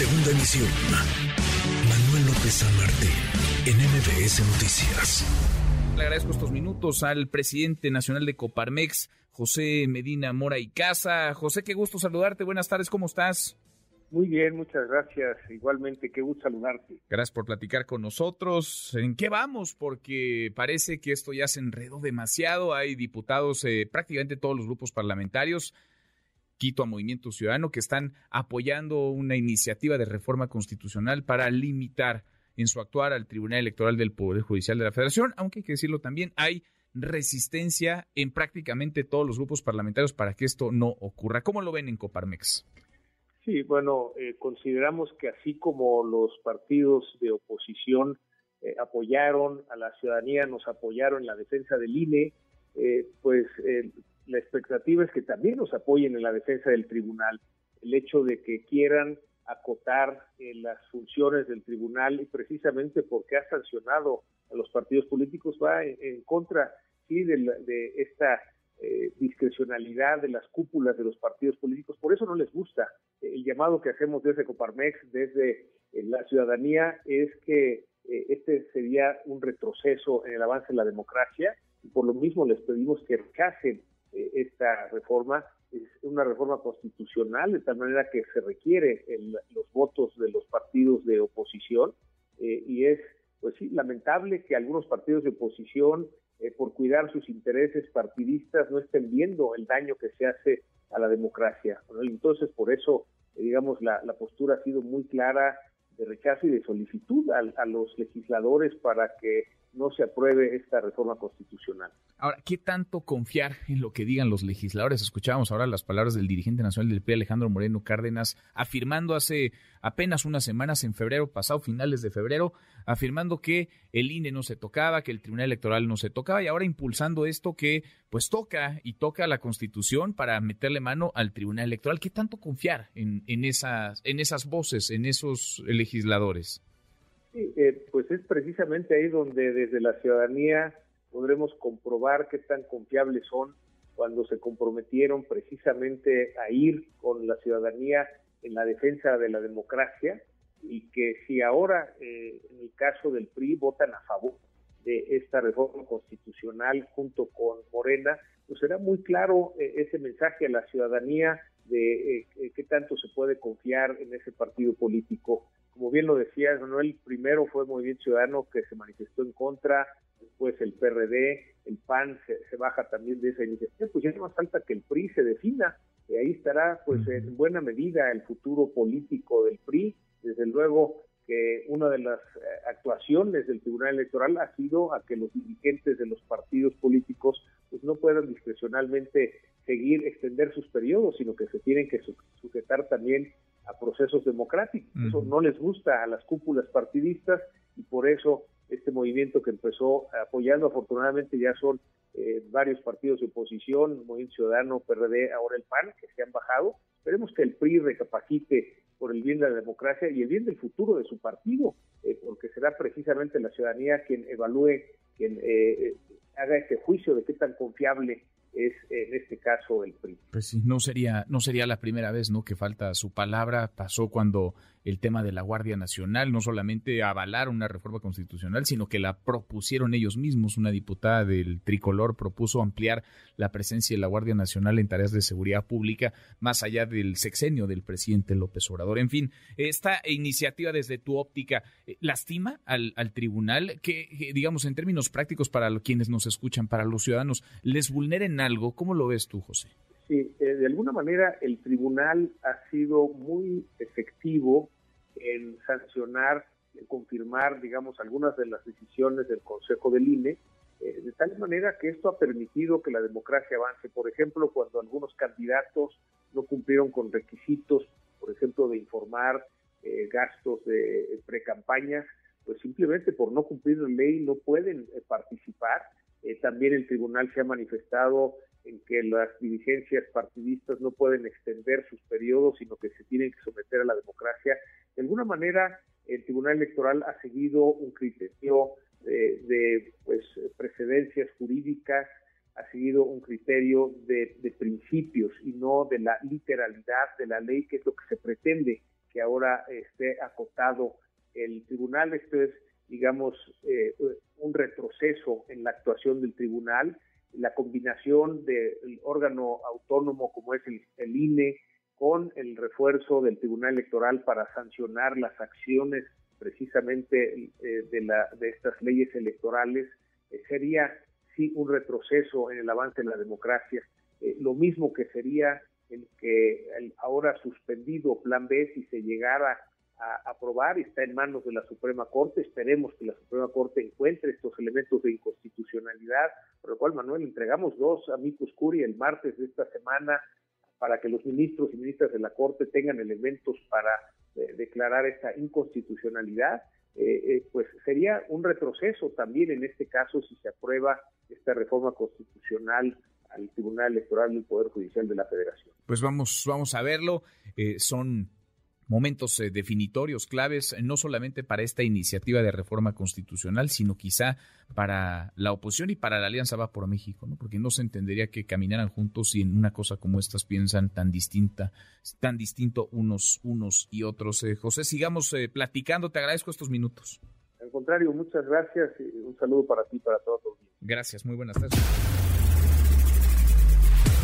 Segunda emisión. Manuel López San Martín, en MBS Noticias. Le agradezco estos minutos al presidente nacional de Coparmex, José Medina Mora y Casa. José, qué gusto saludarte. Buenas tardes, ¿cómo estás? Muy bien, muchas gracias. Igualmente, qué gusto saludarte. Gracias por platicar con nosotros. ¿En qué vamos? Porque parece que esto ya se enredó demasiado. Hay diputados, eh, prácticamente todos los grupos parlamentarios, Quito a Movimiento Ciudadano, que están apoyando una iniciativa de reforma constitucional para limitar en su actuar al Tribunal Electoral del Poder Judicial de la Federación, aunque hay que decirlo también, hay resistencia en prácticamente todos los grupos parlamentarios para que esto no ocurra. ¿Cómo lo ven en Coparmex? Sí, bueno, eh, consideramos que así como los partidos de oposición eh, apoyaron a la ciudadanía, nos apoyaron en la defensa del INE, eh, pues la expectativa es que también nos apoyen en la defensa del tribunal. El hecho de que quieran acotar las funciones del tribunal y precisamente porque ha sancionado a los partidos políticos va en, contra sí de, esta eh, discrecionalidad de las cúpulas de los partidos políticos. Por eso no les gusta. El llamado que hacemos desde Coparmex, desde eh, la ciudadanía, es que eh, este sería un retroceso en el avance de la democracia y por lo mismo les pedimos que rechacen esta reforma. Es una reforma constitucional, de tal manera que se requiere los votos de los partidos de oposición y es, pues sí, lamentable que algunos partidos de oposición eh, por cuidar sus intereses partidistas no estén viendo el daño que se hace a la democracia. Entonces, por eso, eh, digamos, la, postura ha sido muy clara de rechazo y de solicitud a los legisladores para que no se apruebe esta reforma constitucional. Ahora, ¿qué tanto confiar en lo que digan los legisladores? Escuchábamos ahora las palabras del dirigente nacional del PRI, Alejandro Moreno Cárdenas, afirmando hace apenas unas semanas, en febrero pasado, finales de febrero, afirmando que el INE no se tocaba, que el Tribunal Electoral no se tocaba, y ahora impulsando esto que pues toca y toca la Constitución para meterle mano al Tribunal Electoral. ¿Qué tanto confiar en, en, esas, en esas voces, en esos legisladores? Sí, eh, es precisamente ahí donde desde la ciudadanía podremos comprobar qué tan confiables son cuando se comprometieron precisamente a ir con la ciudadanía en la defensa de la democracia y que si ahora, eh, en el caso del PRI, votan a favor de esta reforma constitucional junto con Morena, pues será muy claro eh, ese mensaje a la ciudadanía de qué tanto se puede confiar en ese partido político como bien lo decía Manuel, primero fue Movimiento Ciudadano que se manifestó en contra, después el PRD, el PAN se, baja también de esa iniciativa, pues ya no más falta que el PRI se defina, y ahí estará pues en buena medida el futuro político del PRI, desde luego que una de las eh, actuaciones del Tribunal Electoral ha sido a que los dirigentes de los partidos políticos pues no puedan discrecionalmente seguir extender sus periodos, sino que se tienen que sujetar también a procesos democráticos. Eso no les gusta a las cúpulas partidistas y por eso este movimiento que empezó apoyando, afortunadamente ya son eh, varios partidos de oposición, Movimiento Ciudadano, PRD, ahora el PAN, que se han bajado. Esperemos que el PRI recapacite por el bien de la democracia y el bien del futuro de su partido, eh, porque será precisamente la ciudadanía quien evalúe, quien eh, haga ese juicio de qué tan confiable es en este caso el PRI. Pues sí, no sería, no sería la primera vez ¿no? que falta su palabra. Pasó cuando el tema de la Guardia Nacional no solamente avalaron una reforma constitucional, sino que la propusieron ellos mismos. Una diputada del tricolor propuso ampliar la presencia de la Guardia Nacional en tareas de seguridad pública más allá del sexenio del presidente López Obrador. En fin, esta iniciativa desde tu óptica eh, lastima al, tribunal que, digamos, en términos prácticos para quienes nos escuchan, para los ciudadanos, les vulneren algo. ¿Cómo lo ves tú, José? Sí, eh, de alguna manera el tribunal ha sido muy efectivo en sancionar, en confirmar, digamos, algunas de las decisiones del Consejo del INE, eh, de tal manera que esto ha permitido que la democracia avance. Por ejemplo, cuando algunos candidatos no cumplieron con requisitos, por ejemplo, de informar eh, gastos de pre-campañas, pues simplemente por no cumplir la ley no pueden participar. también el tribunal se ha manifestado en que las dirigencias partidistas no pueden extender sus periodos, sino que se tienen que someter a la democracia. De alguna manera, el Tribunal Electoral ha seguido un criterio de, pues, precedencias jurídicas, ha seguido un criterio de, principios y no de la literalidad de la ley, que es lo que se pretende que ahora esté acotado el tribunal. Esto es, digamos, eh, un retroceso en la actuación del tribunal. La combinación del órgano autónomo como es el, el INE con el refuerzo del Tribunal Electoral para sancionar las acciones precisamente eh, de, la, de estas leyes electorales eh, sería sí un retroceso en el avance de la democracia, eh, lo mismo que sería el que el ahora suspendido Plan B si se llegara a aprobar está en manos de la Suprema Corte. Esperemos que la Suprema Corte encuentre estos elementos de inconstitucionalidad, por lo cual, Manuel, entregamos dos amigos curi el martes de esta semana para que los ministros y ministras de la Corte tengan elementos para declarar esta inconstitucionalidad, eh, eh, pues sería un retroceso también en este caso si se aprueba esta reforma constitucional al Tribunal Electoral del Poder Judicial de la Federación. Pues vamos, vamos a verlo. Eh, son momentos eh, definitorios, claves, eh, no solamente para esta iniciativa de reforma constitucional, sino quizá para la oposición y para la Alianza Va por México, ¿no? Porque no se entendería que caminaran juntos y en una cosa como estas piensan tan distinta, tan distinto unos, unos y otros. Eh, José, sigamos platicando, te agradezco estos minutos. Al contrario, muchas gracias y un saludo para ti y para todos. Gracias, muy buenas tardes.